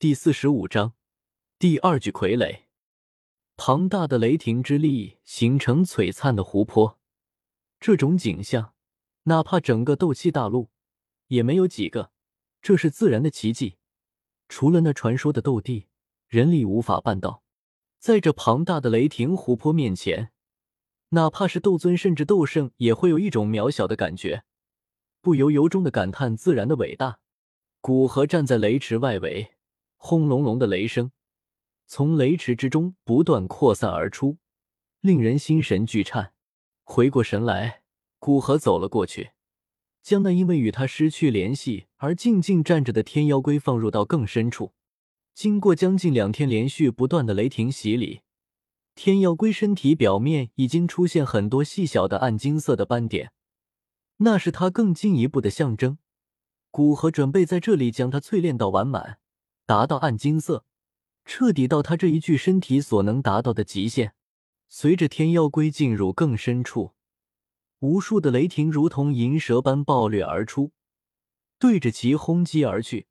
第四十五章第二具傀儡。庞大的雷霆之力形成璀璨的湖泊，这种景象，哪怕整个斗气大陆也没有几个。这是自然的奇迹，除了那传说的斗帝，人力无法办到。在这庞大的雷霆湖泊面前，哪怕是斗尊甚至斗圣，也会有一种渺小的感觉，不由由衷的感叹自然的伟大。古河站在雷池外围。轰隆隆的雷声从雷池之中不断扩散而出，令人心神俱颤。回过神来，古河走了过去，将那因为与他失去联系而静静站着的天妖龟放入到更深处。经过将近两天连续不断的雷霆洗礼，天妖龟身体表面已经出现很多细小的暗金色的斑点，那是它更进一步的象征。古河准备在这里将它淬炼到完满。达到暗金色，彻底到他这一具身体所能达到的极限。随着天妖龟进入更深处，无数的雷霆如同银蛇般暴掠而出，对着其轰击而去。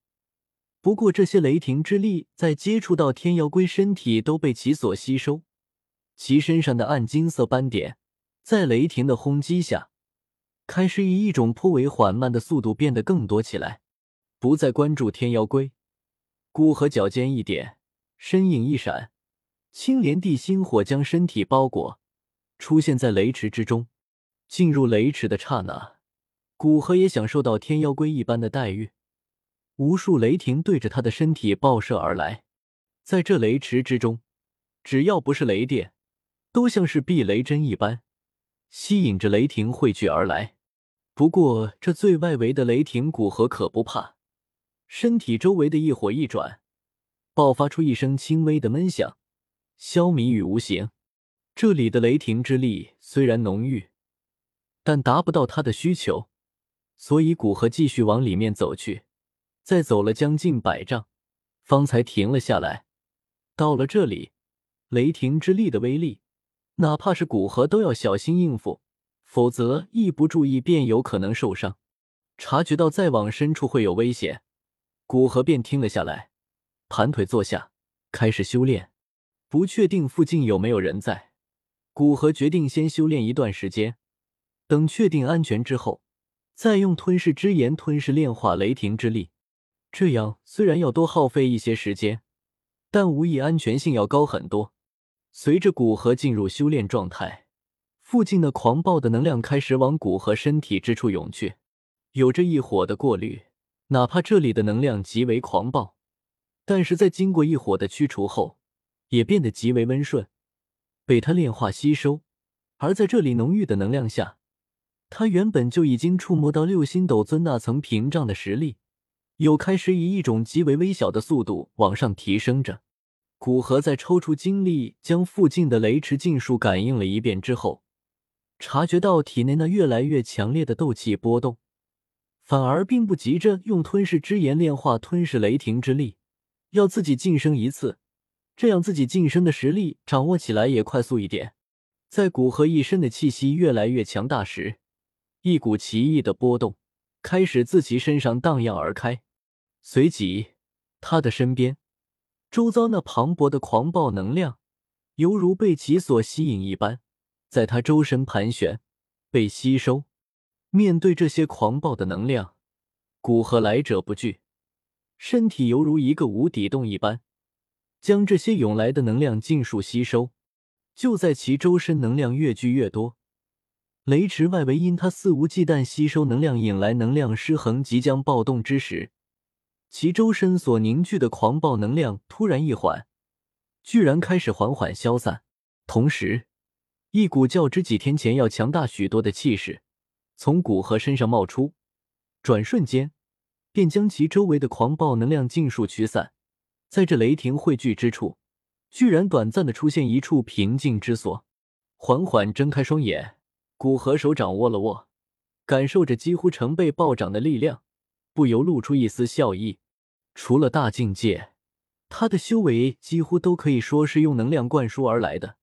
不过，这些雷霆之力在接触到天妖龟身体，都被其所吸收。其身上的暗金色斑点，在雷霆的轰击下，开始以一种颇为缓慢的速度变得更多起来。不再关注天妖龟。古河脚尖一点，身影一闪，青莲地心火将身体包裹，出现在雷池之中。进入雷池的刹那，古河也享受到天妖龟一般的待遇。无数雷霆对着他的身体爆射而来，在这雷池之中，只要不是雷电，都像是避雷针一般，吸引着雷霆汇聚而来。不过，这最外围的雷霆，古河可不怕。身体周围的一火一转，爆发出一声轻微的闷响，消弭于无形。这里的雷霆之力虽然浓郁，但达不到他的需求，所以古河继续往里面走去。再走了将近百丈，方才停了下来。到了这里，雷霆之力的威力，哪怕是古河都要小心应付，否则一不注意便有可能受伤。察觉到再往深处会有危险。古河便听了下来，盘腿坐下，开始修炼。不确定附近有没有人在，古河决定先修炼一段时间，等确定安全之后，再用吞噬之炎吞噬炼化雷霆之力。这样虽然要多耗费一些时间，但无疑安全性要高很多。随着古河进入修炼状态，附近的狂暴的能量开始往古河身体之处涌去，有着一火的过滤。哪怕这里的能量极为狂暴，但是在经过一火的驱除后，也变得极为温顺，被他炼化吸收。而在这里浓郁的能量下，他原本就已经触摸到六星斗尊那层屏障的实力，又开始以一种极为微小的速度往上提升着。古河在抽出精力将附近的雷池尽数感应了一遍之后，察觉到体内那越来越强烈的斗气波动。反而并不急着用吞噬之炎炼化吞噬雷霆之力，要自己晋升一次，这样自己晋升的实力掌握起来也快速一点。在古河一身的气息越来越强大时，一股奇异的波动开始自其身上荡漾而开，随即他的身边、周遭那磅礴的狂暴能量，犹如被其所吸引一般，在他周身盘旋，被吸收。面对这些狂暴的能量，古河来者不拒，身体犹如一个无底洞一般，将这些涌来的能量尽数吸收。就在其周身能量越聚越多，雷池外围因他肆无忌惮吸收能量引来能量失衡，即将暴动之时，其周身所凝聚的狂暴能量突然一缓，居然开始缓缓消散，同时，一股较之几天前要强大许多的气势。从古河身上冒出，转瞬间便将其周围的狂暴能量尽数驱散。在这雷霆汇聚之处，居然短暂的出现一处平静之所。缓缓睁开双眼，古河手掌握了握，感受着几乎成倍暴涨的力量，不由露出一丝笑意。除了大境界，他的修为几乎都可以说是用能量灌输而来的。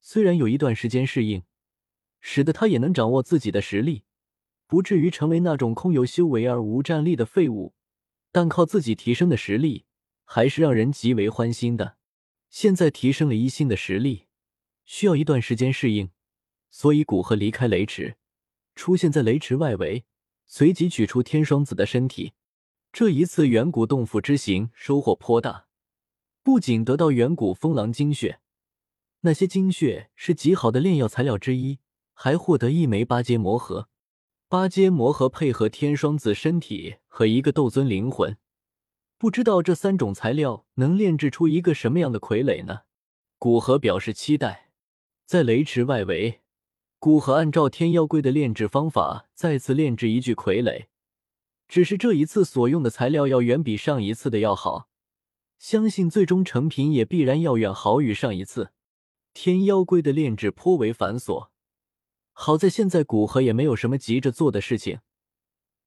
虽然有一段时间适应。使得他也能掌握自己的实力，不至于成为那种空有修为而无战力的废物。但靠自己提升的实力，还是让人极为欢心的。现在提升了一星的实力，需要一段时间适应，所以古河离开雷池，出现在雷池外围，随即取出天双子的身体。这一次远古洞府之行收获颇大，不仅得到远古风狼精血，那些精血是极好的炼药材料之一，还获得一枚八阶魔核。八阶魔核配合天双子身体和一个斗尊灵魂。不知道这三种材料能炼制出一个什么样的傀儡呢？古河表示期待。在雷池外围，古河按照天妖龟的炼制方法再次炼制一具傀儡，只是这一次所用的材料要远比上一次的要好，相信最终成品也必然要远好于上一次。天妖龟的炼制颇为繁琐，好在现在古河也没有什么急着做的事情，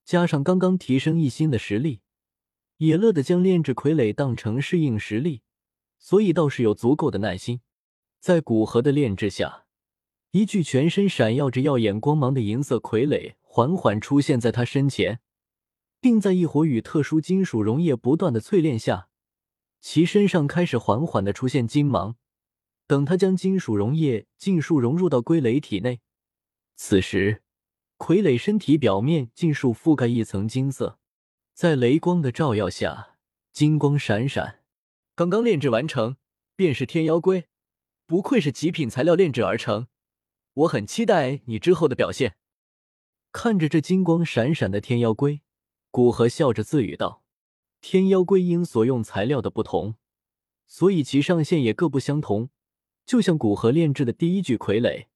加上刚刚提升一星的实力。也乐得将炼制傀儡当成适应实力，所以倒是有足够的耐心。在古河的炼制下，一具全身闪耀着耀眼光芒的银色傀儡缓缓出现在他身前，并在异火与特殊金属溶液不断的淬炼下，其身上开始缓缓的出现金芒。等他将金属溶液尽数融入到龟儡体内，此时傀儡身体表面尽数覆盖一层金色。在雷光的照耀下，金光闪闪。刚刚炼制完成，便是天妖龟，不愧是极品材料炼制而成。我很期待你之后的表现。看着这金光闪闪的天妖龟，古河笑着自语道：“天妖龟因所用材料的不同，所以其上限也各不相同。就像古河炼制的第一具傀儡，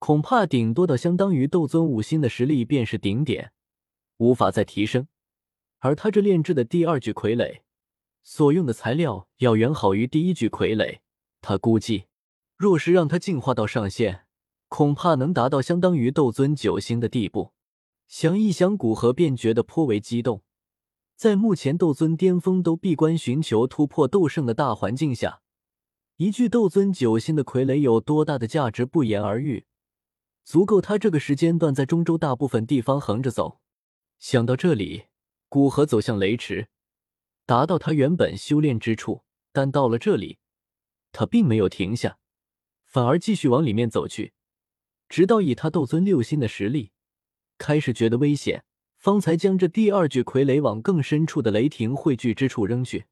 恐怕顶多到相当于斗尊五星的实力便是顶点，无法再提升。”而他这炼制的第二具傀儡，所用的材料要远好于第一具傀儡。他估计，若是让他进化到上限，恐怕能达到相当于斗尊九星的地步。想一想，古河便觉得颇为激动。在目前斗尊巅峰都闭关寻求突破斗圣的大环境下，一具斗尊九星的傀儡有多大的价值，不言而喻，足够他这个时间段在中州大部分地方横着走。想到这里。古河走向雷池，达到他原本修炼之处，但到了这里，他并没有停下，反而继续往里面走去，直到以他斗尊六星的实力开始觉得危险，方才将这第二具傀儡往更深处的雷霆汇聚之处扔去。